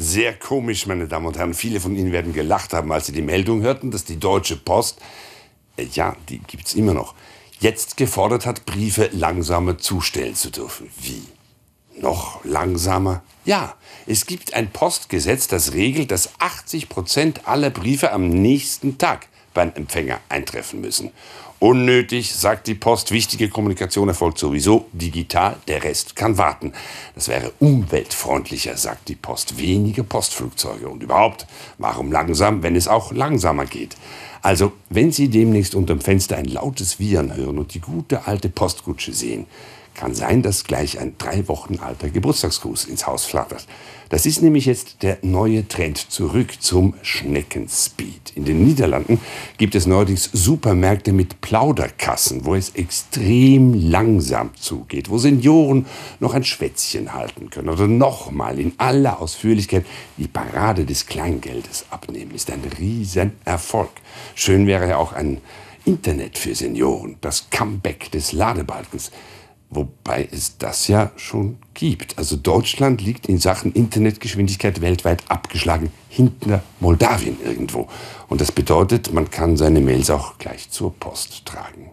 sehr komisch, meine Damen und Herren. Viele von Ihnen werden gelacht haben, als sie die Meldung hörten, dass die Deutsche Post, äh, ja, die gibt's immer noch, jetzt gefordert hat, Briefe langsamer zustellen zu dürfen. Wie? Noch langsamer? Ja, es gibt ein Postgesetz, das regelt, dass 80 Prozent aller Briefe am nächsten Tag beim Empfänger eintreffen müssen. Unnötig, sagt die Post. Wichtige Kommunikation erfolgt sowieso digital. Der Rest kann warten. Das wäre umweltfreundlicher, sagt die Post. Weniger Postflugzeuge. Und überhaupt, warum langsam, wenn es auch langsamer geht? Also, wenn Sie demnächst unterm Fenster ein lautes Wiehern hören und die gute alte Postkutsche sehen, kann sein, dass gleich ein drei Wochen alter Geburtstagsgruß ins Haus flattert. Das ist nämlich jetzt der neue Trend zurück zum Schneckenspeed. In den Niederlanden gibt es neuerdings Supermärkte mit Plauderkassen, wo es extrem langsam zugeht, wo Senioren noch ein Schwätzchen halten können oder nochmal in aller Ausführlichkeit die Parade des Kleingeldes abnehmen. Ist ein Riesenerfolg. Schön wäre ja auch ein Internet für Senioren, das Comeback des Ladebalkens. Wobei es das ja schon gibt. Also Deutschland liegt in Sachen Internetgeschwindigkeit weltweit abgeschlagen hinter Moldawien irgendwo. Und das bedeutet, man kann seine Mails auch gleich zur Post tragen.